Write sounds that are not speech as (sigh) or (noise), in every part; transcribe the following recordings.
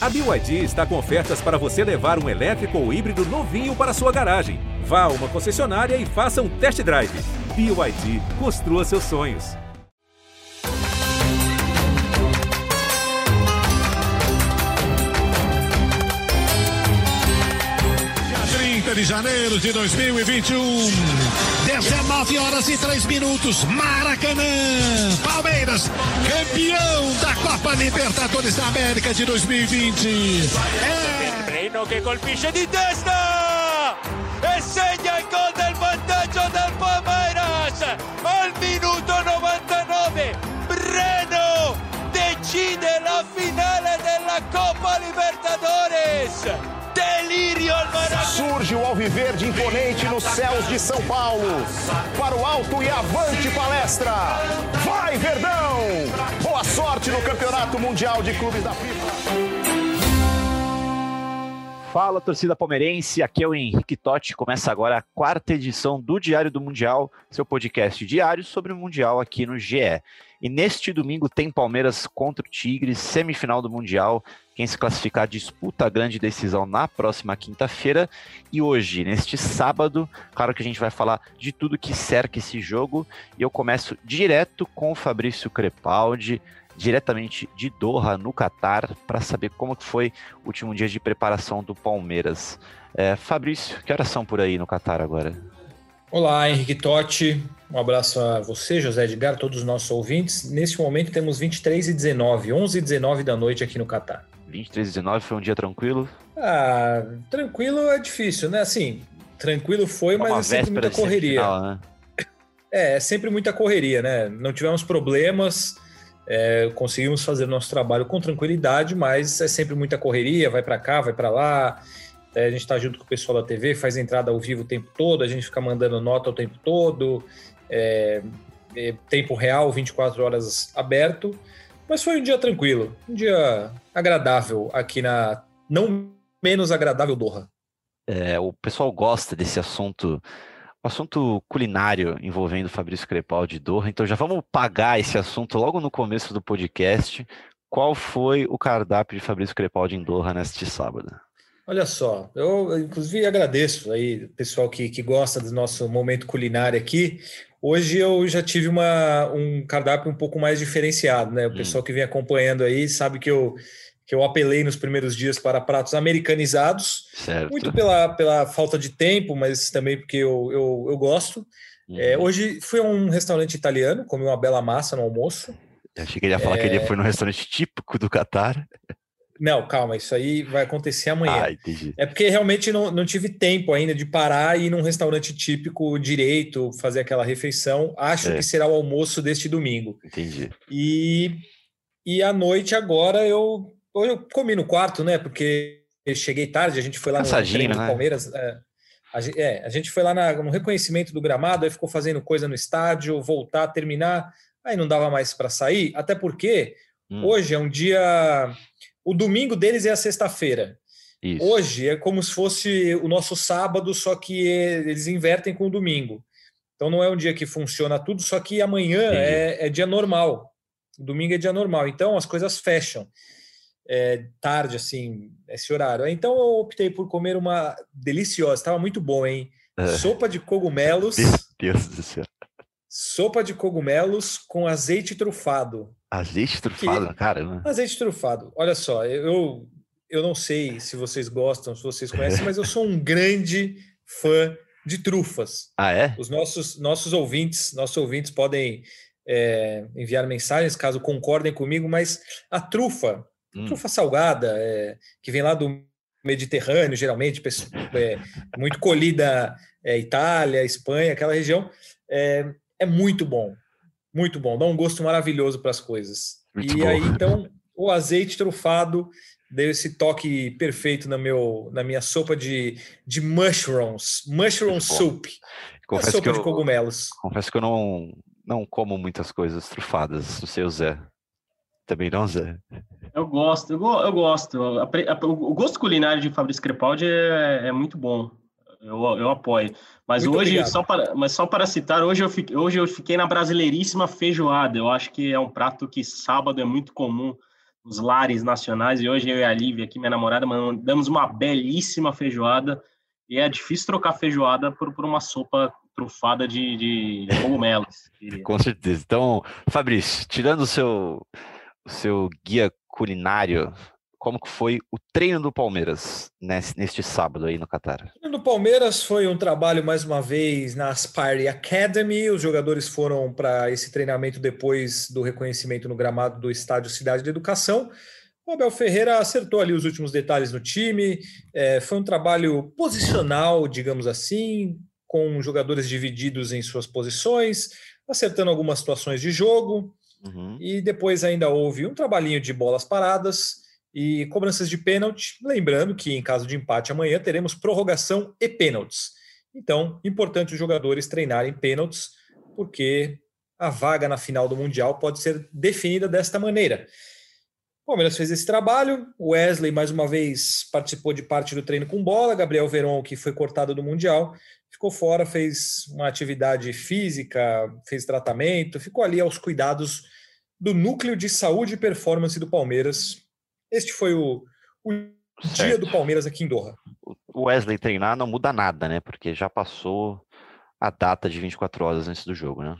A BYD está com ofertas para você levar um elétrico ou híbrido novinho para sua garagem. Vá a uma concessionária e faça um test drive. BYD, construa seus sonhos. Dia 30 de janeiro de 2021. 19 horas e 3 minutos. Maracanã. Palmeiras, campeão da Copa Libertadores da América de 2020. É. Reino che colpisce di testa e segna il gol del vantaggio del Palmeiras al minuto 99 Breno decide la finale della Coppa Libertadores Maracanã Surge o Alviverde imponente nos céus de São Paulo. Para o alto e avante palestra. Vai, Verdão! Boa sorte no Campeonato Mundial de Clubes da FIFA. Fala, torcida palmeirense. Aqui é o Henrique Totti. Começa agora a quarta edição do Diário do Mundial, seu podcast diário sobre o Mundial aqui no GE. E neste domingo tem Palmeiras contra o Tigres, semifinal do Mundial. Quem se classificar disputa a grande decisão na próxima quinta-feira. E hoje, neste sábado, claro que a gente vai falar de tudo que cerca esse jogo. E eu começo direto com o Fabrício Crepaldi, diretamente de Doha, no Catar, para saber como foi o último dia de preparação do Palmeiras. É, Fabrício, que horas são por aí no Catar agora? Olá, Henrique Totti. Um abraço a você, José Edgar, todos os nossos ouvintes. Neste momento temos 23 e 19, 11 e 19 da noite aqui no Catar. 23 e 19 foi um dia tranquilo? Ah, tranquilo é difícil, né? Assim, tranquilo foi, Uma mas é sempre muita correria. semifinal, né? É, é sempre muita correria, né? Não tivemos problemas, é, conseguimos fazer o nosso trabalho com tranquilidade, mas é sempre muita correria, vai para cá, vai para lá. É, a gente está junto com o pessoal da TV, faz entrada ao vivo o tempo todo, a gente fica mandando nota o tempo todo, é, é, tempo real, 24 horas aberto. Mas foi um dia tranquilo, um dia agradável aqui na não menos agradável Doha. É, o pessoal gosta desse assunto, o assunto culinário envolvendo Fabrício Crepaldi de Doha, então já vamos pagar esse assunto logo no começo do podcast. Qual foi o cardápio de Fabrício Crepaldi em Doha neste sábado? Olha só, eu inclusive agradeço aí o pessoal que, que gosta do nosso momento culinário aqui. Hoje eu já tive uma, um cardápio um pouco mais diferenciado, né? O pessoal que vem acompanhando aí sabe que eu, que eu apelei nos primeiros dias para pratos americanizados, Certo. muito pela, pela falta de tempo, mas também porque eu, eu, eu gosto. É, Uhum. hoje fui a um restaurante italiano, comi uma bela massa no almoço. Eu achei que ele ia falar que ele É. foi no restaurante típico do Catar. Não, calma, isso aí vai acontecer amanhã. Ah, entendi. É porque realmente não, não tive tempo ainda de parar e ir num restaurante típico direito, fazer aquela refeição. Acho É. que será o almoço deste domingo. Entendi. E, e à noite agora eu, eu comi no quarto, né? Porque eu cheguei tarde, a gente foi lá no treino do né? Palmeiras. É, a, é, a gente foi lá na- no reconhecimento do gramado, aí ficou fazendo coisa no estádio, voltar, terminar. Aí não dava mais para sair, até porque Hum, hoje é um dia. O domingo deles é a sexta-feira. Hoje é como se fosse o nosso sábado, só que eles invertem com o domingo. Então não é um dia que funciona tudo, só que amanhã é, é dia normal. Domingo é dia normal. Então as coisas fecham. É, tarde, assim, esse horário. Então eu optei por comer uma deliciosa, estava muito bom, hein? É. Sopa de cogumelos. Meu Deus do céu. Sopa de cogumelos com azeite trufado. Azeite trufado, caramba. Azeite trufado. Olha só, eu, eu não sei se vocês gostam, se vocês conhecem, mas eu sou um grande fã de trufas. (laughs) Ah, é? Os nossos, nossos ouvintes, nossos ouvintes podem é, enviar mensagens caso concordem comigo, mas a trufa, Hum, trufa salgada, é, que vem lá do Mediterrâneo, geralmente, é, muito colhida é, Itália, Espanha, aquela região, é, é muito bom. Muito bom, dá um gosto maravilhoso para as coisas. Muito e bom. aí, então, o azeite trufado deu esse toque perfeito na, meu, na minha sopa de, de mushrooms, mushroom Muito soup, a confesso sopa que de eu, cogumelos. confesso que eu não, não como muitas coisas trufadas. Não sei o Zé. Também não, Zé. Eu gosto, eu, go- eu gosto. O gosto culinário de Fabrício Crepaldi é, é muito bom. Eu, eu apoio. Mas Muito hoje, obrigado. só para, mas só para citar, hoje eu, fiquei, hoje eu fiquei na brasileiríssima feijoada. Eu acho que é um prato que sábado é muito comum nos lares nacionais. E hoje eu e a Lívia, aqui, minha namorada, mandamos uma belíssima feijoada. E é difícil trocar feijoada por, por uma sopa trufada de, de (laughs) cogumelos. Com certeza. Então, Fabrício, tirando o seu, o seu guia culinário, como que foi o treino do Palmeiras nesse, neste sábado aí no Catar? O treino do Palmeiras foi um trabalho, mais uma vez, na Aspire Academy. Os jogadores foram para esse treinamento depois do reconhecimento no gramado do Estádio Cidade de Educação. O Abel Ferreira acertou ali os últimos detalhes no time. É, foi um trabalho posicional, digamos assim, com jogadores divididos em suas posições, acertando algumas situações de jogo. Uhum. E depois ainda houve um trabalhinho de bolas paradas e cobranças de pênalti. Lembrando que em caso de empate amanhã teremos prorrogação e pênaltis. Então, importante os jogadores treinarem pênaltis, porque a vaga na final do Mundial pode ser definida desta maneira. O Palmeiras fez esse trabalho. O Wesley, mais uma vez, participou de parte do treino com bola. Gabriel Veron, que foi cortado do Mundial, ficou fora, fez uma atividade física, fez tratamento, ficou ali aos cuidados do núcleo de saúde e performance do Palmeiras. Este foi o, o dia do Palmeiras aqui em Doha. O Wesley treinar não muda nada, né? Porque já passou a data de 24 horas antes do jogo, né?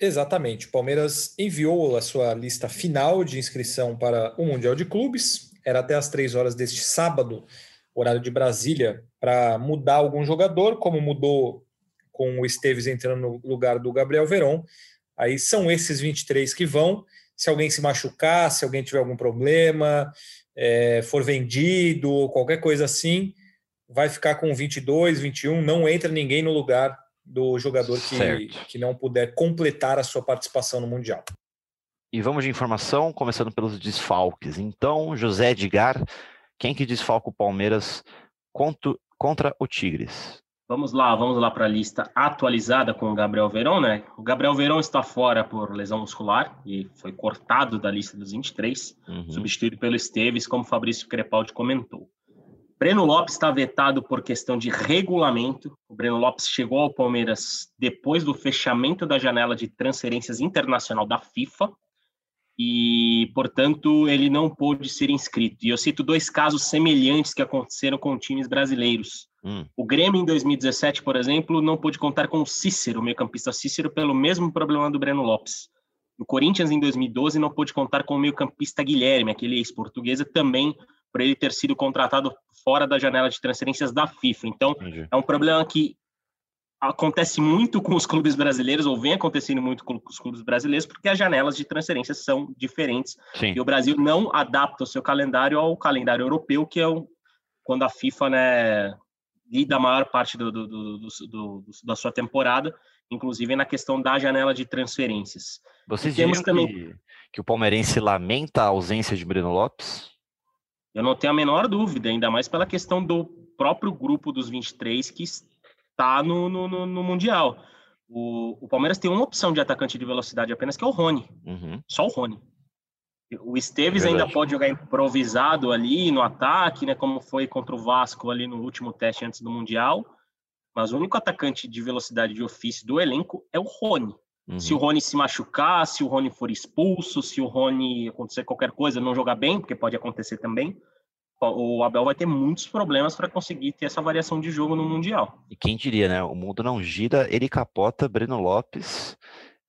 Exatamente. O Palmeiras enviou a sua lista final de inscrição para o Mundial de Clubes. Era até às três horas deste sábado horário de Brasília, para mudar algum jogador, como mudou com o Esteves entrando no lugar do Gabriel Veron. Aí são esses 23 que vão. Se alguém se machucar, se alguém tiver algum problema, é, for vendido ou qualquer coisa assim, vai ficar com 22, 21. Não entra ninguém no lugar do jogador que, que não puder completar a sua participação no Mundial. E vamos de informação, começando pelos desfalques. Então, José Edgar quem que desfalca o Palmeiras contra, contra o Tigres? Vamos lá, vamos lá para a lista atualizada com o Gabriel Verão, né? O Gabriel Verão está fora por lesão muscular e foi cortado da lista dos 23, uhum. substituído pelo Esteves, como Fabrício Crepaldi comentou. Breno Lopes está vetado por questão de regulamento. O Breno Lopes chegou ao Palmeiras depois do fechamento da janela de transferências internacional da FIFA, e, portanto, ele não pôde ser inscrito. E eu cito dois casos semelhantes que aconteceram com times brasileiros. Hum. O Grêmio, em 2017, por exemplo, não pôde contar com o Cícero, o meio-campista Cícero, pelo mesmo problema do Breno Lopes. O Corinthians, em 2012, não pôde contar com o meio-campista Guilherme, aquele ex-portuguesa, também por ele ter sido contratado fora da janela de transferências da FIFA. Então, Entendi. é um problema que acontece muito com os clubes brasileiros, ou vem acontecendo muito com os clubes brasileiros, porque as janelas de transferência são diferentes. Sim. E o Brasil não adapta o seu calendário ao calendário europeu, que é o, quando a FIFA né, lida a maior parte do, do, do, da sua temporada, inclusive na questão da janela de transferências. Vocês temos também que, que o palmeirense lamenta a ausência de Breno Lopes? Eu não tenho a menor dúvida, ainda mais pela questão do próprio grupo dos 23 que tá no, no, no Mundial. O, o, Palmeiras tem uma opção de atacante de velocidade apenas, que é o Rony. Uhum. Só o Rony. O Esteves é ainda pode jogar improvisado ali no ataque, né? Como foi contra o Vasco ali no último teste antes do Mundial. Mas o único atacante de velocidade de ofício do elenco é o Rony. Uhum. Se o Rony se machucar, se o Rony for expulso, se o Rony acontecer qualquer coisa, não jogar bem, porque pode acontecer também, o Abel vai ter muitos problemas para conseguir ter essa variação de jogo no Mundial. E quem diria, né? O mundo não gira, ele capota. Breno Lopes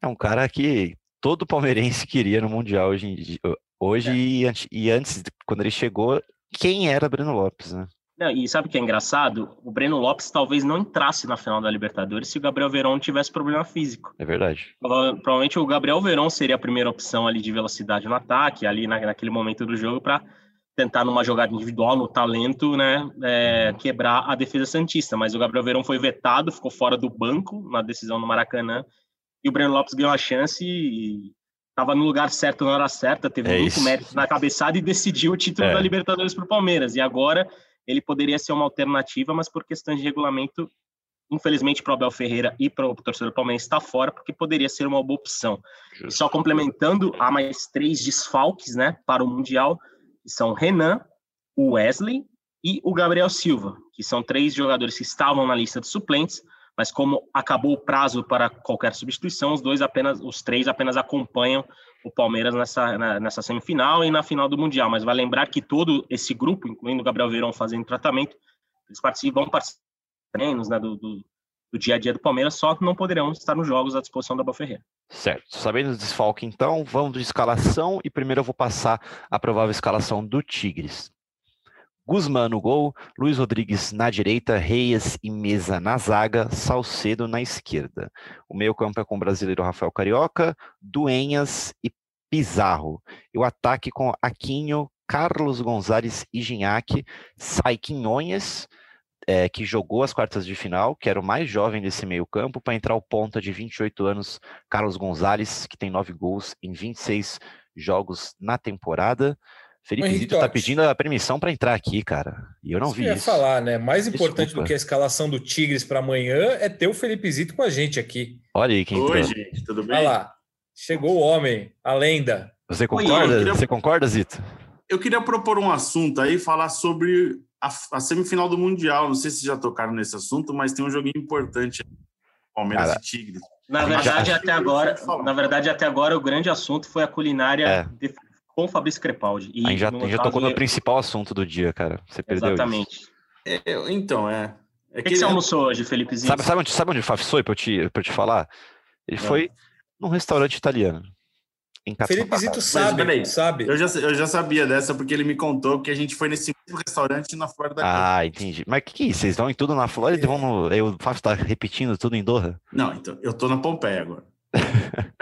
é um cara que todo palmeirense queria no Mundial hoje, hoje é. e, antes, e antes, quando ele chegou, quem era Breno Lopes, né? Não, e sabe o que é engraçado? O Breno Lopes talvez não entrasse na final da Libertadores se o Gabriel Verón tivesse problema físico. É verdade. Provavelmente o Gabriel Verón seria a primeira opção ali de velocidade no ataque, ali na, naquele momento do jogo, para tentar numa jogada individual, no talento, né, é, quebrar a defesa santista. Mas o Gabriel Verão foi vetado, ficou fora do banco na decisão no Maracanã. E o Breno Lopes ganhou a chance e estava no lugar certo na hora certa, teve é muito isso. mérito na cabeçada e decidiu o título é. da Libertadores para o Palmeiras. E agora ele poderia ser uma alternativa, mas por questões de regulamento, infelizmente para o Abel Ferreira e para o torcedor do Palmeiras está fora, porque poderia ser uma boa opção. E só complementando, há mais três desfalques né, para o Mundial que são Renan, o Wesley e o Gabriel Silva, que são três jogadores que estavam na lista de suplentes, mas como acabou o prazo para qualquer substituição, os dois apenas, os três apenas acompanham o Palmeiras nessa, na, nessa semifinal e na final do Mundial. Mas vai lembrar que todo esse grupo, incluindo o Gabriel Verão fazendo tratamento, eles participam, vão treinos né, do, do, do, dia a dia do Palmeiras, só não poderão estar nos jogos à disposição da Ferreira. Certo. Sabendo do desfalque, então, vamos de escalação e primeiro eu vou passar a provável escalação do Tigres. Guzmán no gol, Luiz Rodrigues na direita, Reis e Mesa na zaga, Salcedo na esquerda. O meio-campo é com o brasileiro Rafael Carioca, Duenhas e Pizarro. E o ataque com Aquinho, Carlos Gonzalez e Ginhaque, sai Quinhonhas, é, que jogou as quartas de final, que era o mais jovem desse meio-campo, para entrar o ponta de 28 anos, Carlos Gonzalez, que tem nove gols em 26 jogos na temporada. Felipe Henrique Zito tá pedindo a permissão para entrar aqui, cara. E eu não isso vi ia isso. falar, né? Mais importante Desculpa. do que a escalação do Tigres para amanhã é ter o Felipe Zito com a gente aqui. Olha aí quem Oi, entrou. gente, tudo bem? Olha lá. Chegou o homem, a lenda. Você concorda? Oi, queria... Você concorda, Zito? Eu queria propor um assunto aí, falar sobre a, a, semifinal do Mundial. Não sei se já tocaram nesse assunto, mas tem um joguinho importante. Palmeiras cara, e Tigres. Na verdade, até agora, na verdade, até agora, o grande assunto foi a culinária é. de com o Fabrício Crepaldi. E a gente já, a gente já tocou no principal assunto do dia, cara. Você perdeu Exatamente. isso. É, então, é. é o que, que, você almoçou hoje, Felipe Sabe, sabe, onde, sabe onde o Faf foi, pra eu te, pra eu te falar? Ele é. foi num restaurante italiano. Felipe Zito sabe, Mas, sabe. Eu já, eu já sabia dessa porque ele me contou que a gente foi nesse mesmo restaurante na Flórida. Ah, entendi. Mas que que é isso? Vocês vão em tudo na Flórida e vão no... Aí o Fábio tá repetindo tudo em Doha? Não, então, eu tô na Pompeia agora. (laughs)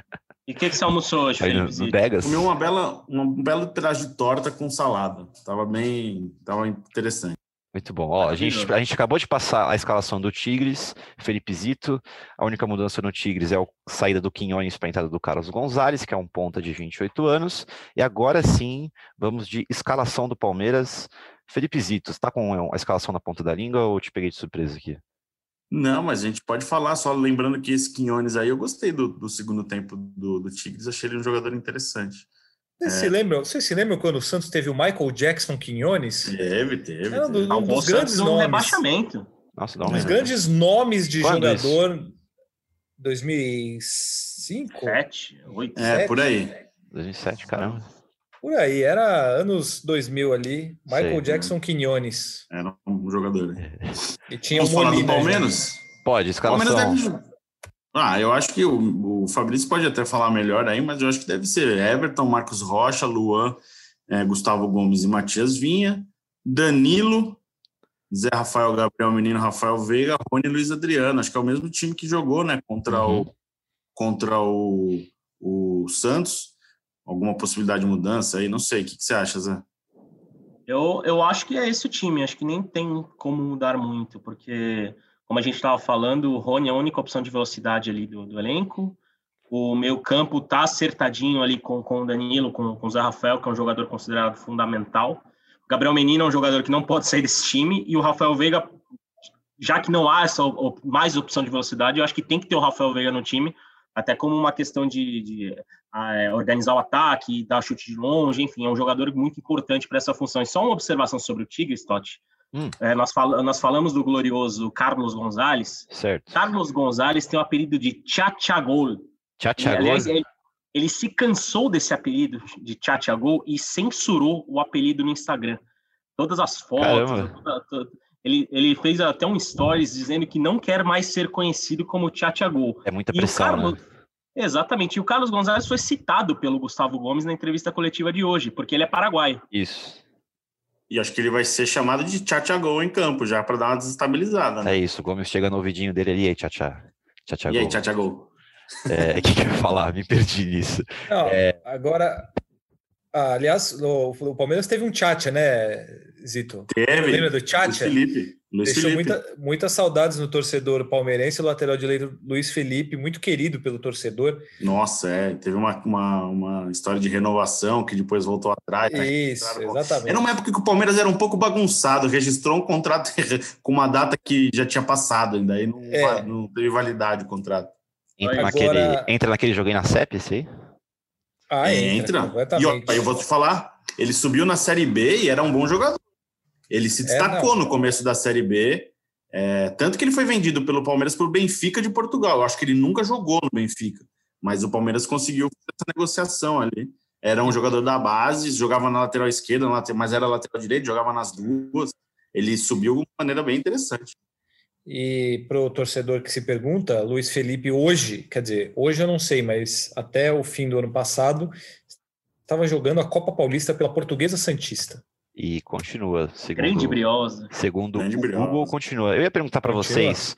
E o que, que você almoçou hoje, Aí, Felipe? No, no Vegas? Comi uma bela, um belo pedaço de torta com salada. Tava bem, tava interessante. Muito bom. Ó, a, gente, a gente acabou de passar a escalação do Tigres, Felipe Zito. A única mudança no Tigres é a saída do Quinhones para a entrada do Carlos Gonzalez, que é um ponta de 28 anos. E agora sim, vamos de escalação do Palmeiras. Felipe Zito, está com a escalação na ponta da língua ou te peguei de surpresa aqui? Não, mas a gente pode falar, só lembrando que esse Quinones aí, eu gostei do, do segundo tempo do, do Tigres, achei ele um jogador interessante. Você, é. se lembra, você se lembra quando o Santos teve o Michael Jackson Quinones? Teve, teve. Era um, teve. um dos grandes nomes. Um rebaixamento. Nossa, dá um dos grandes nomes de quando jogador. Isso? 2005? 7, 8, É, 7, por aí. 2007, caramba. Por aí, era anos 2000 ali. Michael Sei, Jackson né? Quinones. Era um jogador. E tinha Vamos um falar do Palmeiras? Pode, escalação. Palmeiras deve... Ah, eu acho que o, o Fabrício pode até falar melhor aí, mas eu acho que deve ser Everton, Marcos Rocha, Luan, é, Gustavo Gomes e Matias Vinha, Danilo, Zé Rafael, Gabriel Menino, Rafael Veiga, Rony e Luiz Adriano. Acho que é o mesmo time que jogou, né, contra uhum. o contra o, o Santos alguma possibilidade de mudança aí? Não sei. O que, que você acha, Zé? Eu, eu acho que é esse o time. Acho que nem tem como mudar muito, porque, como a gente estava falando, o Rony é a única opção de velocidade ali do, do elenco. O meu campo tá acertadinho ali com, com o Danilo, com, com o Zé Rafael, que é um jogador considerado fundamental. O Gabriel Menino é um jogador que não pode sair desse time. E o Rafael Veiga, já que não há essa mais opção de velocidade, eu acho que tem que ter o Rafael Veiga no time, até como uma questão de, de é, organizar o ataque, dar chute de longe, enfim, é um jogador muito importante para essa função. E só uma observação sobre o Tigres, Totti. Hum. É, nós, fal nós falamos do glorioso Carlos Gonzalez. Certo. Carlos Gonzalez tem o apelido de Chachagol. Chachagol? Ele, ele se cansou desse apelido de Chachagol e censurou o apelido no Instagram. Todas as fotos, toda, toda, ele, ele fez até um stories dizendo que não quer mais ser conhecido como Chachagol. É muita pressão, Carlos, né? Exatamente. E o Carlos Gonzalez foi citado pelo Gustavo Gomes na entrevista coletiva de hoje, porque ele é paraguaio. Isso. E acho que ele vai ser chamado de Tchatchagol em campo, já para dar uma desestabilizada. Né? É isso, o Gomes chega no ouvidinho dele ali, aí, Tchatchá. E aí, Tchatchagol? É, (laughs) o que, que eu ia falar? Me perdi nisso. Não, é... Agora, ah, aliás, o, o, Palmeiras teve um Tchatcha, né, Zito? Teve. Lembra do Tchatcha? Felipe. Luiz Deixou Felipe. Muita, muitas saudades no torcedor palmeirense, o lateral direito Luiz Felipe, muito querido pelo torcedor. Nossa, é, teve uma, uma, uma história de renovação que depois voltou atrás. Né? Isso, exatamente. Era uma época que o Palmeiras era um pouco bagunçado, registrou um contrato (laughs) com uma data que já tinha passado, ainda aí não, é. não teve validade o contrato. Entra, Agora... naquele, entra naquele joguinho na CEP, esse aí? Ah, entra. entra. E ó, aí eu vou te falar, ele subiu na Série B e era um bom jogador. Ele se é, destacou é, no começo da Série B, é, tanto que ele foi vendido pelo Palmeiras para o Benfica de Portugal. Eu acho que ele nunca jogou no Benfica, Mas o Palmeiras conseguiu essa negociação ali. Era um jogador da base, jogava na lateral esquerda, mas era lateral direito, jogava nas duas. Ele subiu de uma maneira bem interessante. E para o torcedor que se pergunta, Luiz Felipe hoje, quer dizer, hoje eu não sei, mas até o fim do ano passado, estava jogando a Copa Paulista pela Portuguesa Santista. E continua. Segundo, Grande briosa. Segundo Grande o briosa. Google, continua. Eu ia perguntar para vocês.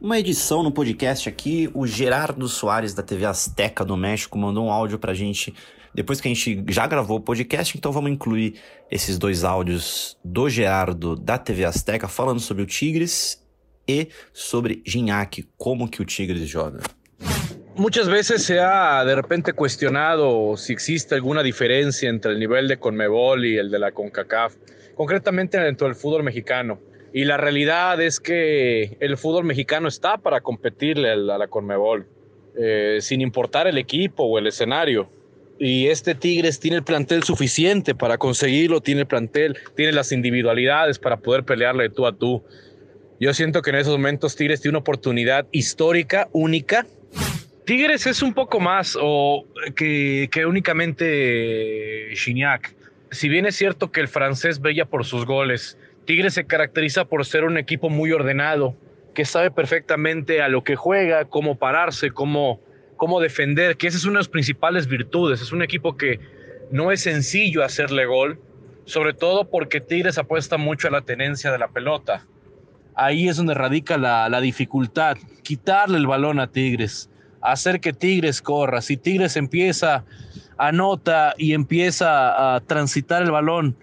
Uma edição no podcast aqui, o Gerardo Soares da TV Azteca do México mandou um áudio pra gente depois que a gente já gravou o podcast, então vamos incluir esses dois áudios do Gerardo da TV Azteca falando sobre o Tigres e sobre Gignac, como que o Tigres joga. Muchas veces se ha de repente cuestionado si existe alguna diferencia entre el nivel de Conmebol y el de la CONCACAF, concretamente dentro del fútbol mexicano. Y la realidad es que el fútbol mexicano está para competirle a la Conmebol, eh, sin importar el equipo o el escenario. Y este Tigres tiene el plantel suficiente para conseguirlo, tiene el plantel, tiene las individualidades para poder pelearle tú a tú. Yo siento que en esos momentos Tigres tiene una oportunidad histórica, única, Tigres es un poco más o, que, únicamente Gignac. Si bien es cierto que el francés brilla por sus goles, Tigres se caracteriza por ser un equipo muy ordenado, que sabe perfectamente a lo que juega, cómo pararse, cómo, cómo defender, que esa es una de las principales virtudes. Es un equipo que no es sencillo hacerle gol, sobre todo porque Tigres apuesta mucho a la tenencia de la pelota. Ahí es donde radica la, la dificultad, quitarle el balón a Tigres hacer que Tigres corra. Si Tigres empieza, anota y empieza a transitar el balón,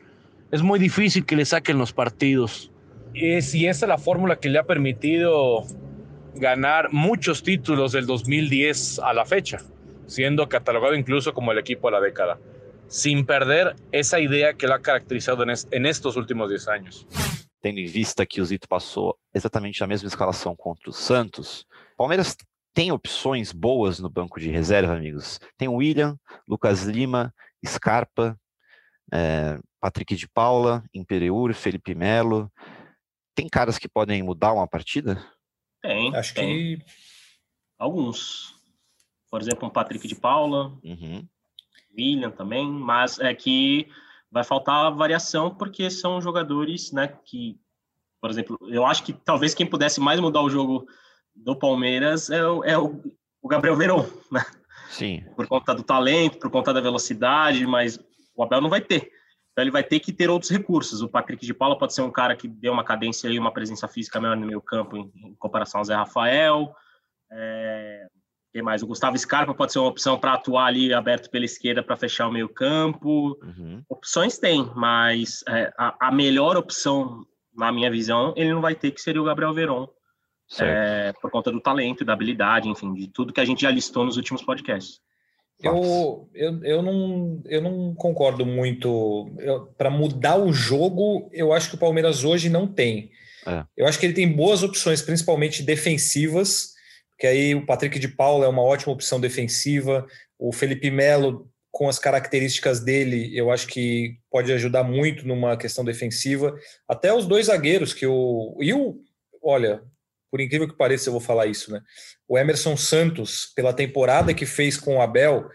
es muy difícil que le saquen los partidos. Es, y esa es la fórmula que le ha permitido ganar muchos títulos del 2010 a la fecha, siendo catalogado incluso como el equipo de la década, sin perder esa idea que lo ha caracterizado en, en estos últimos 10 años. Tendo em vista que o Zito passou exatamente a mesma escalação contra o Santos, Palmeiras tem opções boas no banco de reserva, amigos. Tem o William, Lucas Lima, Scarpa, é, Patrick de Paula, Imperiur, Felipe Melo. Tem caras que podem mudar uma partida? Tem. Acho tem. que Alguns. Por exemplo, um Patrick de Paula, Uhum. William também, mas é que vai faltar variação porque são jogadores, né, que, por exemplo, eu acho que talvez quem pudesse mais mudar o jogo do Palmeiras é o, é o, o Gabriel Veron, (laughs) né? Sim. Por conta do talento, por conta da velocidade, mas o Abel não vai ter. Então ele vai ter que ter outros recursos. O Patrick de Paula pode ser um cara que dê uma cadência e uma presença física melhor no meio campo em, em comparação ao Zé Rafael. É, quem mais? O Gustavo Scarpa pode ser uma opção para atuar ali aberto pela esquerda para fechar o meio campo. Uhum. Opções tem, mas é, a, a melhor opção, na minha visão, ele não vai ter, que seria o Gabriel Veron. É, por conta do talento, da habilidade, enfim, de tudo que a gente já listou nos últimos podcasts. Eu, eu, eu, não, eu não concordo muito. Para mudar o jogo, eu acho que o Palmeiras hoje não tem. É. Eu acho que ele tem boas opções, principalmente defensivas, que aí o Patrick de Paula é uma ótima opção defensiva. O Felipe Melo, com as características dele, eu acho que pode ajudar muito numa questão defensiva. Até os dois zagueiros, que o. E o. Olha, por incrível que pareça, eu vou falar isso, né? O Emerson Santos, pela temporada que fez com o Abel,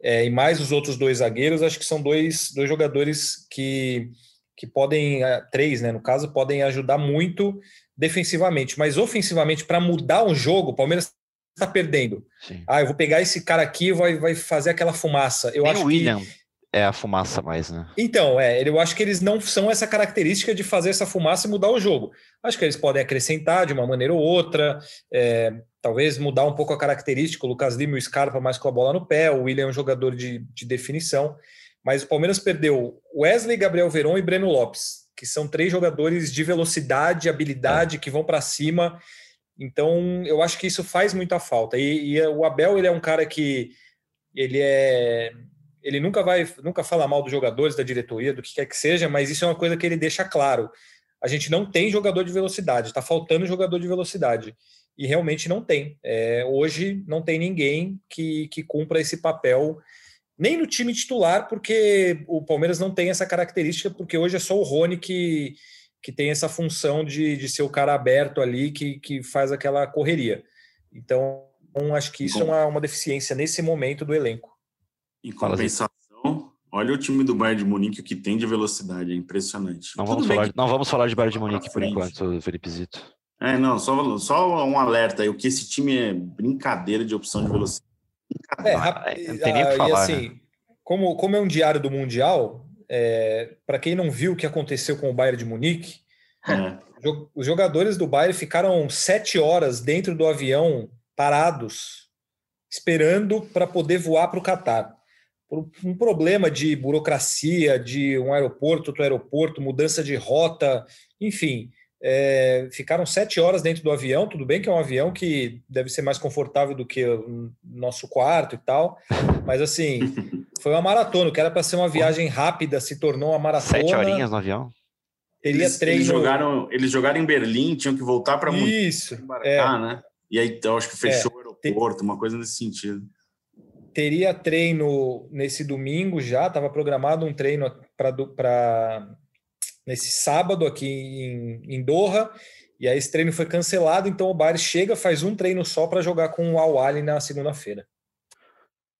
é, e mais os outros dois zagueiros, acho que são dois, dois jogadores que, que podem, três, né? No caso, podem ajudar muito defensivamente, mas ofensivamente, para mudar o jogo, o Palmeiras está perdendo. Sim. Ah, eu vou pegar esse cara aqui e vai, vai fazer aquela fumaça. Eu Nem acho o William que... é a fumaça mais, né? Então, é, eu acho que eles não são essa característica de fazer essa fumaça e mudar o jogo. Acho que eles podem acrescentar de uma maneira ou outra, é, talvez mudar um pouco a característica. O Lucas Lima e o Scarpa mais com a bola no pé, o William é um jogador de, de definição. Mas o Palmeiras perdeu Wesley, Gabriel Veron e Breno Lopes, que são três jogadores de velocidade, habilidade, é. que vão para cima. Então, eu acho que isso faz muita falta. E, e, o Abel, ele é um cara que ele é ele nunca vai nunca fala mal dos jogadores, da diretoria, do que quer que seja, mas isso é uma coisa que ele deixa claro. A gente não tem jogador de velocidade, está faltando jogador de velocidade. E realmente não tem. É, hoje não tem ninguém que, que cumpra esse papel, nem no time titular, porque o Palmeiras não tem essa característica, porque hoje é só o Rony que, que tem essa função de, de ser o cara aberto ali que, que faz aquela correria. Então, acho que isso é uma, uma deficiência nesse momento do elenco. Em compensação, olha o time do Bayern de Munique, o que tem de velocidade, é impressionante. Não vamos, falar, que... não vamos falar de Bayern de Munique por enquanto, Felipe Zito. É, não, só, só um alerta aí, o que esse time é brincadeira de opção de velocidade. É, não tem nem o que falar, e assim, né? como, como é um diário do Mundial, é, para quem não viu o que aconteceu com o Bayern de Munique, é. os jogadores do Bayern ficaram sete horas dentro do avião parados, esperando para poder voar para o Catar. Por um problema de burocracia, de um aeroporto, outro aeroporto, mudança de rota, enfim, é, ficaram sete horas dentro do avião. Tudo bem que é um avião que deve ser mais confortável do que o nosso quarto e tal, mas assim, (laughs) foi uma maratona. O que era para ser uma viagem rápida se tornou uma maratona. Sete horinhas no avião? Teria eles, treino. Eles jogaram, eles jogaram em Berlim, tinham que voltar para Isso. Embarcar, é. né? E aí, então, acho que fechou é, o aeroporto, uma coisa nesse sentido. Teria treino nesse domingo já, estava programado um treino para nesse sábado aqui em, em Doha, e aí esse treino foi cancelado, então o Bayern chega, faz um treino só para jogar com o Al Ali na segunda-feira.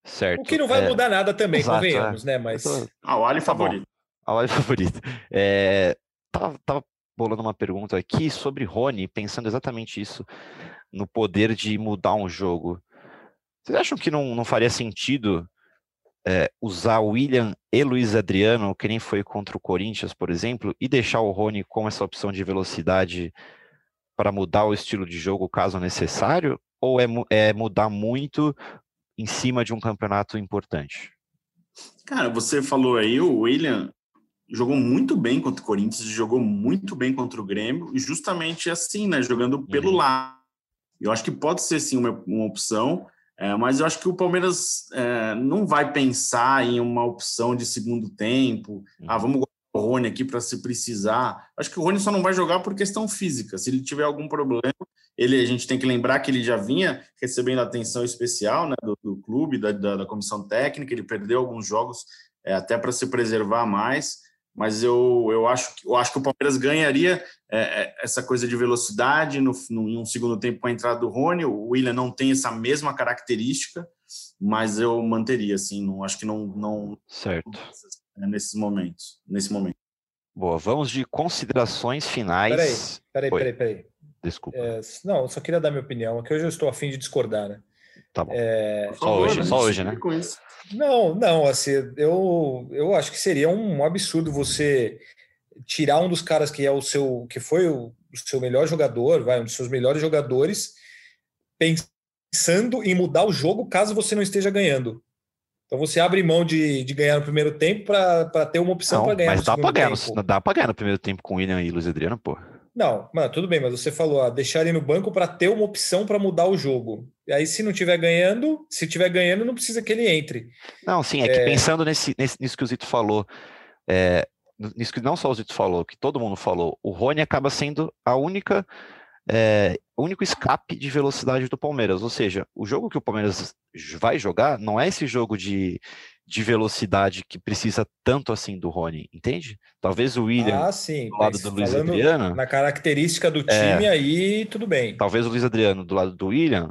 Certo. O que não vai é... mudar nada também, Exato, convenhamos, é. né? Mas. Al Ali tá favorito. Al Ali (laughs) favorito. É... Tava, tava bolando uma pergunta aqui sobre Rony, pensando exatamente isso no poder de mudar um jogo. Vocês acham que não, não faria sentido é, usar William e Luiz Adriano, que nem foi contra o Corinthians, por exemplo, e deixar o Rony com essa opção de velocidade para mudar o estilo de jogo caso necessário? Ou é, é mudar muito em cima de um campeonato importante? Cara, você falou aí, o William jogou muito bem contra o Corinthians, jogou muito bem contra o Grêmio, e justamente assim, né? Jogando pelo uhum. lado eu acho que pode ser sim uma, uma opção, é, mas eu acho que o Palmeiras é, não vai pensar em uma opção de segundo tempo. Ah, uhum. vamos o Rony aqui para se precisar. Acho que o Rony só não vai jogar por questão física. Se ele tiver algum problema, ele a gente tem que lembrar que ele já vinha recebendo atenção especial né, do, do clube, da, da, da, comissão técnica. Ele perdeu alguns jogos é, até para se preservar mais mas eu, eu, acho, eu acho que o Palmeiras ganharia é, é, essa coisa de velocidade no, no, em um segundo tempo com a entrada do Rony. O William não tem essa mesma característica, mas eu manteria, assim, não, acho que não, não certo é, nesses momentos, nesse momento. Boa, vamos de considerações finais. Peraí, peraí, peraí, peraí. Desculpa. É, não, eu só queria dar minha opinião, que hoje eu estou afim de discordar, né? Tá bom. É... Só favor, hoje, só hoje, né? Com isso. Não, não, assim, eu, eu acho que seria um absurdo você tirar um dos caras que é o seu, que foi o, o seu melhor jogador, vai, um dos seus melhores jogadores, pensando em mudar o jogo caso você não esteja ganhando. Então você abre mão de, de ganhar no primeiro tempo para ter uma opção para ganhar. Mas dá para ganhar, no, dá para ganhar no primeiro tempo com William e Luiz Adriano, pô. Não, mano, tudo bem, mas você falou, ah, deixar ele no banco para ter uma opção para mudar o jogo. E aí, se não tiver ganhando, se tiver ganhando, não precisa que ele entre. Não, sim, é, é... que pensando nesse, nesse, nisso que o Zito falou, é, nisso que não só o Zito falou, que todo mundo falou, o Rony acaba sendo a única, é, o único escape de velocidade do Palmeiras. Ou seja, o jogo que o Palmeiras vai jogar não é esse jogo de de velocidade que precisa tanto assim do Rony, entende? Talvez o William ah, sim, do lado do Luiz Adriano. Na característica do é. time é, aí, tudo bem. Talvez o Luiz Adriano do lado do William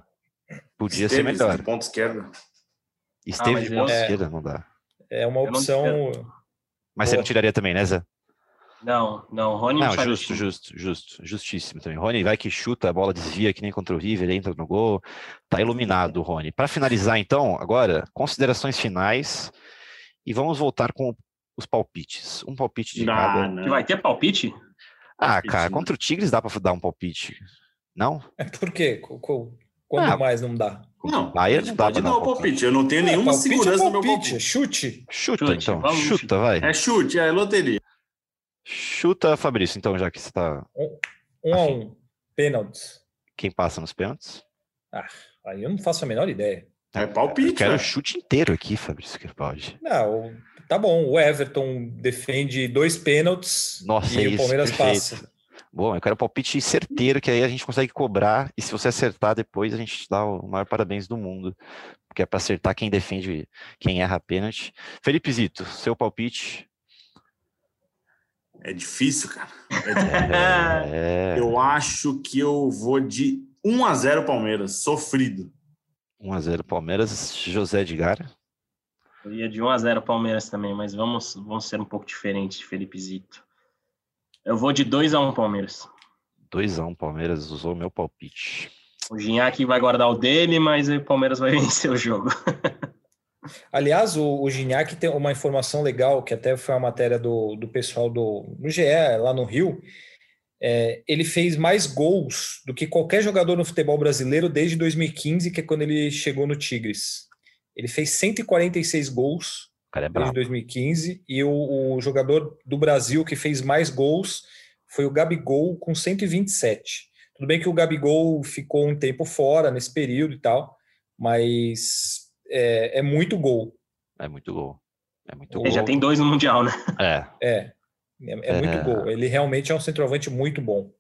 podia ser melhor. De ponta esquerda. Esteve ah, de ponta é, esquerda, não dá. É uma opção. Mas você não tiraria também, né, Zé? Não, não, Rony não, justo, justo, justo, justíssimo também. Rony vai que chuta, a bola desvia que nem contra o River, entra no gol, tá iluminado o Rony. Para finalizar então, agora, considerações finais e vamos voltar com os palpites. Um palpite de cada. Não. Vai ter palpite? Ah, palpite, cara, contra o Tigres dá para dar um palpite. Não? É por quê? Quando ah, mais não dá? Não, Bayern não dá dar um palpite. Eu não tenho é, nenhuma segurança é palpite, no meu palpite. Chute. Chuta, chute, então. Chuta, vai. É chute, é loteria. Chuta, Fabrício, então, já que você está. Um, um a um. Pênaltis. Quem passa nos pênaltis? Ah, aí eu não faço a menor ideia. É palpite. Eu quero o chute inteiro aqui, Fabrício, que pode. Não, tá bom. O Everton defende dois pênaltis Nossa, e é o Palmeiras passa. Bom, eu quero palpite certeiro, que aí a gente consegue cobrar. E se você acertar depois, a gente dá o maior parabéns do mundo. Porque é para acertar quem defende, quem erra pênalti. Felipe Zito, seu palpite. É difícil, cara. É, (laughs) é. Eu acho que eu vou de 1 a 0 Palmeiras, sofrido. 1x0 Palmeiras, José Edgar. Eu ia de 1x0 Palmeiras também, mas vamos, vamos ser um pouco diferentes de Felipe Zito. Eu vou de 2x1 Palmeiras. 2x1 Palmeiras, usou meu palpite. O Ginhaque vai guardar o dele, mas o Palmeiras vai (laughs) vencer o jogo. Aliás, o, o Gignac tem uma informação legal, que até foi uma matéria do, do pessoal do, do GE, lá no Rio. É, ele fez mais gols do que qualquer jogador no futebol brasileiro desde 2015, que é quando ele chegou no Tigres. Ele fez 146 gols é desde 2015, e o, o jogador do Brasil que fez mais gols foi o Gabigol, com 127. Tudo bem que o Gabigol ficou um tempo fora nesse período e tal, mas é, é muito gol. É muito gol. É muito Ele gol. já tem dois no Mundial, né? É. É, é, é muito É. gol. Ele realmente é um centroavante muito bom.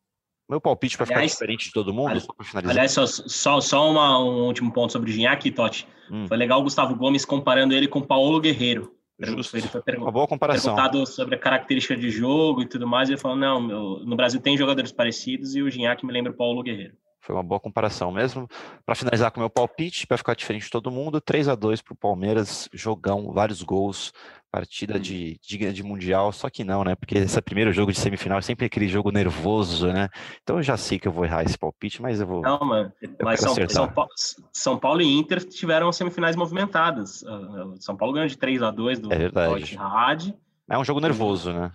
Meu palpite para ficar Aliás- diferente de todo mundo, ali- só para finalizar. Aliás, só, só, só uma- um último ponto sobre o Gignac, Totti. Hum. Foi legal o Gustavo Gomes comparando ele com o Paulo Guerreiro. Justo. Ele foi Uma boa comparação. perguntado sobre a característica de jogo e tudo mais. E ele falou: não, meu- no Brasil tem jogadores parecidos e o Gignac me lembra o Paulo Guerreiro. Foi uma boa comparação mesmo. Para finalizar com o meu palpite, para ficar diferente de todo mundo, 3 a 2 para o Palmeiras, jogão, vários gols, partida de, de, de Mundial, só que não, né? Porque esse primeiro jogo de semifinal é sempre aquele jogo nervoso, né? Então eu já sei que eu vou errar esse palpite, mas eu vou. Não, mano. Mas São. São, Paulo, São Paulo e Inter tiveram semifinais movimentadas. Ah, São Paulo ganhou de 3 a 2 do É Al-Ittihad. É um jogo nervoso, né?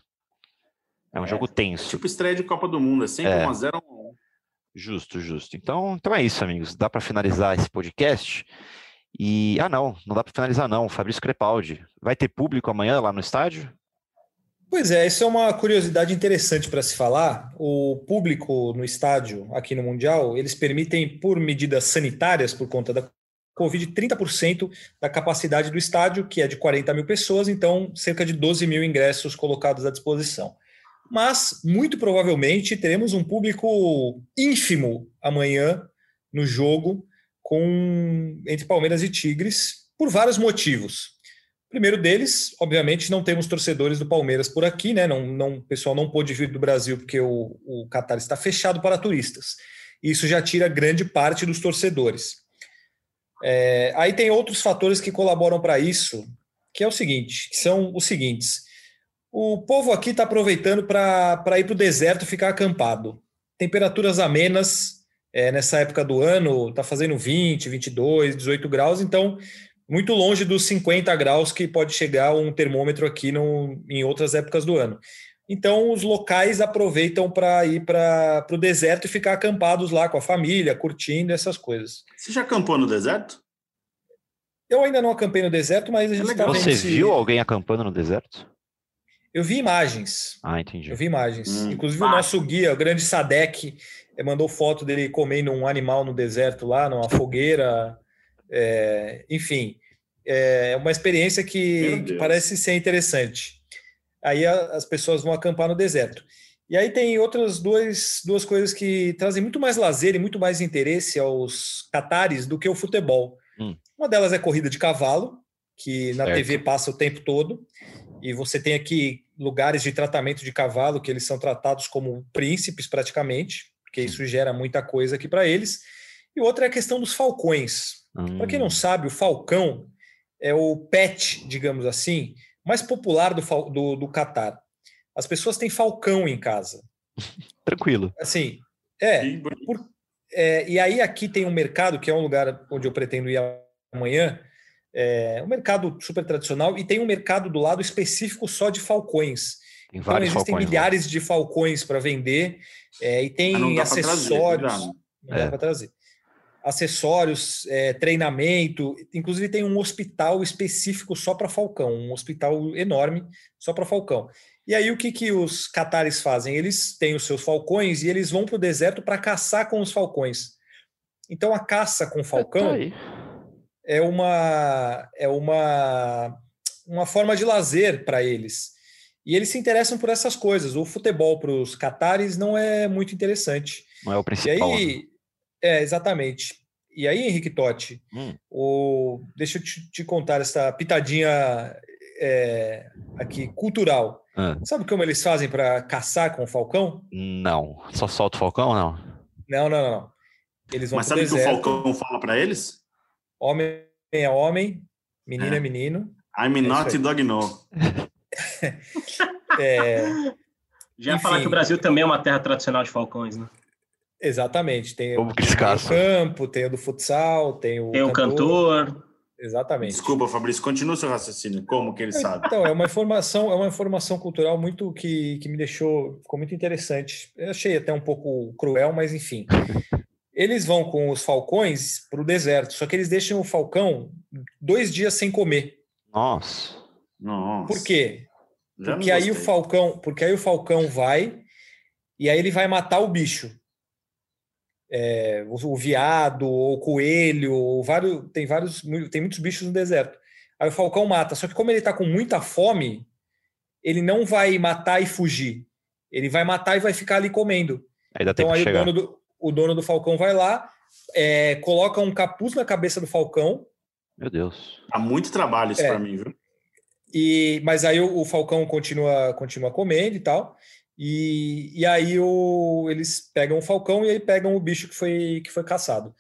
É um jogo tenso. Tipo estreia de Copa do Mundo, é sempre É. 1x0. Justo, justo. Então, então é isso, amigos. Dá para finalizar esse podcast. E ah, não, não dá para finalizar não. Fabrício Crepaldi, vai ter público amanhã lá no estádio? Pois é, isso é uma curiosidade interessante para se falar. O público no estádio, aqui no Mundial, eles permitem, por medidas sanitárias, por conta da Covid, 30% da capacidade do estádio, que é de 40 mil pessoas, então cerca de 12 mil ingressos colocados à disposição. Mas, muito provavelmente, teremos um público ínfimo amanhã no jogo com entre Palmeiras e Tigres, por vários motivos. Primeiro deles, obviamente, não temos torcedores do Palmeiras por aqui, né? Não, não, o pessoal não pôde vir do Brasil porque o, o Qatar está fechado para turistas. Isso já tira grande parte dos torcedores. É, aí tem outros fatores que colaboram para isso, que é o seguinte, são os seguintes. O povo aqui está aproveitando para ir para o deserto ficar acampado. Temperaturas amenas é, nessa época do ano, está fazendo 20, 22, 18 graus, então muito longe dos 50 graus que pode chegar um termômetro aqui no, em outras épocas do ano. Então, os locais aproveitam para ir para o deserto e ficar acampados lá com a família, curtindo essas coisas. Você já acampou no deserto? Eu ainda não acampei no deserto, mas a gente está vendo Você se- viu alguém acampando no deserto? Eu vi imagens. Ah, entendi. Eu vi imagens. Hum, Inclusive, o nosso guia, o grande Sadek, eh, mandou foto dele comendo um animal no deserto lá, numa fogueira. É, enfim, é uma experiência que, que parece ser interessante. Aí a- as pessoas vão acampar no deserto. E aí tem outras duas, duas coisas que trazem muito mais lazer e muito mais interesse aos catares do que o futebol. Hum. Uma delas é corrida de cavalo, que na Certo. TV passa o tempo todo. E você tem aqui lugares de tratamento de cavalo que eles são tratados como príncipes praticamente, porque isso gera muita coisa aqui para eles. E outra é a questão dos falcões. Para quem não Hum, sabe, o falcão é o pet, digamos assim, mais popular do, do, do Catar. As pessoas têm falcão em casa. (laughs) Tranquilo. Assim, é, bonito. é, e aí aqui tem um mercado, que é um lugar onde eu pretendo ir amanhã, é um mercado super tradicional, e tem um mercado do lado específico só de falcões. Tem Então vários existem falcões milhares de falcões para vender, é, e tem dá pra trazer, acessórios. não dá É. para trazer. Acessórios, é, treinamento, inclusive tem um hospital específico só para falcão, um hospital enorme só para falcão. E aí o que, que os catares fazem? Eles têm os seus falcões e eles vão para o deserto para caçar com os falcões. Então a caça com Tá falcão aí. É uma é uma uma forma de lazer para eles. E eles se interessam por essas coisas. O futebol para os catares não é muito interessante. Não é o E principal. né? aí, é, exatamente. E aí, Henrique Totti, Hum. o, deixa eu te, te contar essa pitadinha é, aqui, cultural. Ah, Sabe como eles fazem para caçar com o falcão? não. Só solta o falcão, não? Não, não, não. Eles vão Mas sabe o que o. Falcão fala pra eles? Homem é homem, menino é, é menino. I'm é not dog no. (laughs) é, Já ia falar que o Brasil também é uma terra tradicional de falcões, né? Exatamente. Tem Como o campo, tem o do futsal, tem o. Tem cantor. o cantor. Exatamente. Desculpa, Fabrício, continua o seu raciocínio. Como que ele sabe? Então, é uma informação, é uma informação cultural muito que, que me deixou, ficou muito interessante. Eu achei até um pouco cruel, mas enfim. Eles vão com os falcões para o deserto, só que eles deixam o falcão dois dias sem comer. Nossa. Nossa. Por quê? Porque aí o falcão, porque aí o falcão vai e aí ele vai matar o bicho é, o, o, viado, ou o coelho, ou vários, tem vários, tem muitos bichos no deserto. Aí o falcão mata. Só que como ele está com muita fome, ele não vai matar e fugir. Ele vai matar e vai ficar ali comendo. então aí o dono, do, o dono do falcão vai lá, é, coloca um capuz na cabeça do falcão. Meu Deus. Há muito trabalho isso é, para mim, viu? E, mas aí o, o, falcão continua, continua comendo e tal. E, e aí o, eles pegam o falcão e aí pegam o bicho que foi, que foi caçado.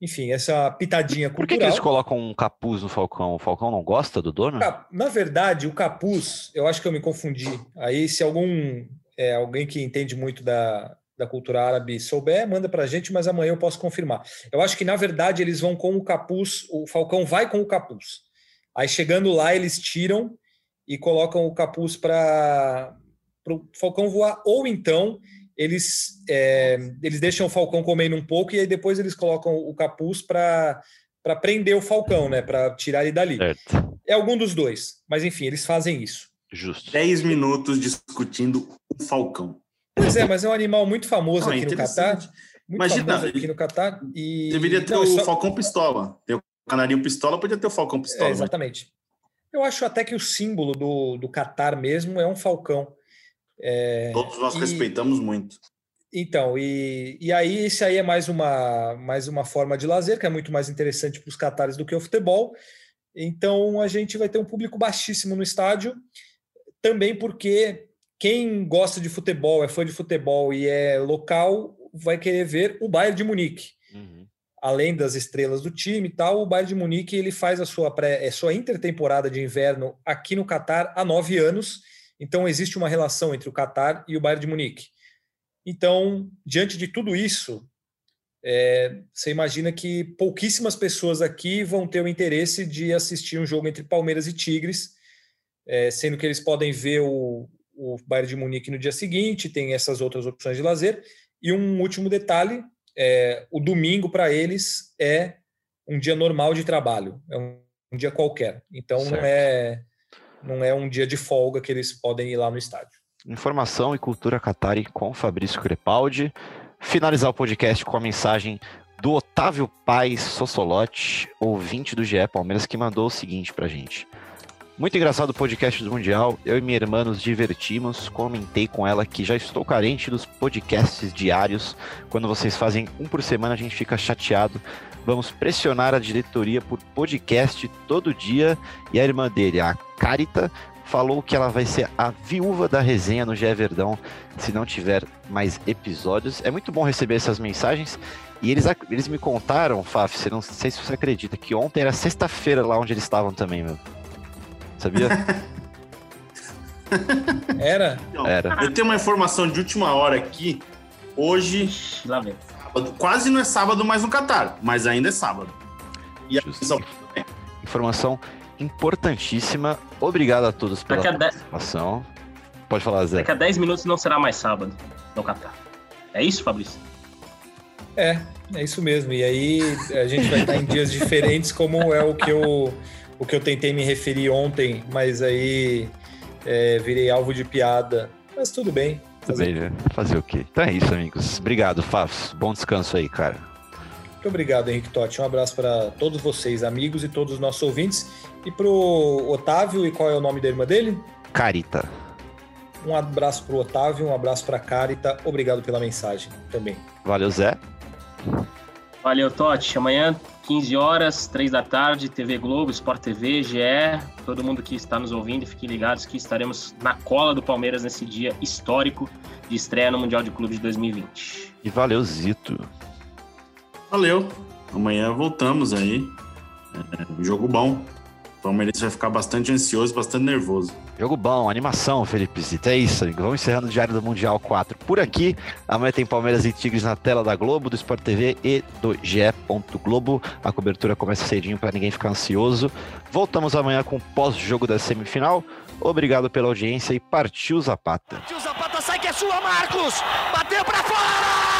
Enfim, essa pitadinha cultural. Por que, que, eles colocam um capuz no falcão? O falcão não gosta do dono? Na verdade, o capuz, eu acho que eu me confundi. Aí, se algum é, alguém que entende muito da, da cultura árabe souber, manda para a gente, mas amanhã eu posso confirmar. Eu acho que, na verdade, eles vão com o capuz, o falcão vai com o capuz. Aí, chegando lá, eles tiram e colocam o capuz para para o Falcão voar, ou então eles, é, eles deixam o Falcão comendo um pouco e aí depois eles colocam o capuz para para prender o Falcão, né? Para tirar ele dali. Certo. É algum dos dois, mas enfim, eles fazem isso. Justo. 10 minutos discutindo o Falcão. Pois é, mas é um animal muito famoso Não, aqui no Catar. Muito Imagina, aqui no Catar. E... Deveria ter Não, o só... Falcão Pistola. Tem o Canarinho Pistola, podia ter o Falcão Pistola. É, exatamente. Eu acho até que o símbolo do, do Catar mesmo é um falcão. É, Todos nós e, respeitamos muito. Então, e, e aí isso aí é mais uma, mais uma forma de lazer, que é muito mais interessante para os catares do que o futebol. Então a gente vai ter um público baixíssimo no estádio, também porque quem gosta de futebol, é fã de futebol e é local, vai querer ver o Bayern de Munique. Uhum. Além das estrelas do time e tal, o Bayern de Munique ele faz a sua, pré, a é, sua intertemporada de inverno aqui no Catar há nove anos então, existe uma relação entre o Qatar e o Bayern de Munique. Então, diante de tudo isso, é, você imagina que pouquíssimas pessoas aqui vão ter o interesse de assistir um jogo entre Palmeiras e Tigres, é, sendo que eles podem ver o, o Bayern de Munique no dia seguinte, tem essas outras opções de lazer. E um último detalhe: é, o domingo para eles é um dia normal de trabalho, é um, um dia qualquer. Então certo. não é não é um dia de folga que eles podem ir lá no estádio. Informação e cultura Qatari com Fabrício Crepaldi. Finalizar o podcast com a mensagem do Otávio Paz Sossolotti, ouvinte do GE Palmeiras, que mandou o seguinte pra gente. Muito engraçado o podcast do Mundial. Eu e minha irmã nos divertimos. Comentei com ela que já estou carente dos podcasts diários. Quando vocês fazem um por semana, a gente fica chateado. Vamos pressionar a diretoria por podcast todo dia. E a irmã dele, a Carita, falou que ela vai ser a viúva da resenha no GE Verdão se não tiver mais episódios. É muito bom receber essas mensagens. E eles, eles me contaram, Faf, você não sei se você acredita, que ontem era sexta-feira lá onde eles estavam também, meu. Sabia? (laughs) Era? Não, Era. Eu tenho uma informação de última hora aqui. Hoje, lá vem. Sábado, quase não é sábado mais no Qatar, mas ainda é sábado. E a Informação importantíssima. Obrigado a todos pela Daqui participação. De... Pode falar, Zé. Daqui a 10 minutos não será mais sábado no Qatar. É isso, Fabrício? É, é isso mesmo. E aí a gente vai estar em dias diferentes, como é o que eu, o que eu tentei me referir ontem, mas aí é, virei alvo de piada. Mas tudo bem. Tudo bem, né? Fazer o quê? Então é isso, amigos. Obrigado, Fafs. Bom descanso aí, cara. Muito obrigado, Henrique Totti. Um abraço para todos vocês, amigos e todos os nossos ouvintes. E pro Otávio, e qual é o nome da irmã dele? Carita. Um abraço pro Otávio, um abraço pra Carita. Obrigado pela mensagem também. Valeu, Zé. Valeu, Totti. Amanhã, 15 horas, 3 da tarde, TV Globo, Sport TV, GE. Todo mundo que está nos ouvindo, fiquem ligados que estaremos na cola do Palmeiras nesse dia histórico de estreia no Mundial de Clubes de 2020. E valeu, Zito. Valeu. Amanhã voltamos aí. É, jogo bom. O Palmeiras vai ficar bastante ansioso, bastante nervoso. Jogo bom, animação, Felipe Zita. É isso. Vamos encerrando o Diário do Mundial 4 por aqui. Amanhã tem Palmeiras e Tigres na tela da Globo, do Sport TV e do GE. Globo. A cobertura começa cedinho para ninguém ficar ansioso. Voltamos amanhã com o pós-jogo da semifinal. Obrigado pela audiência e partiu Zapata. Partiu Zapata, sai que é sua, Marcos! Bateu para fora!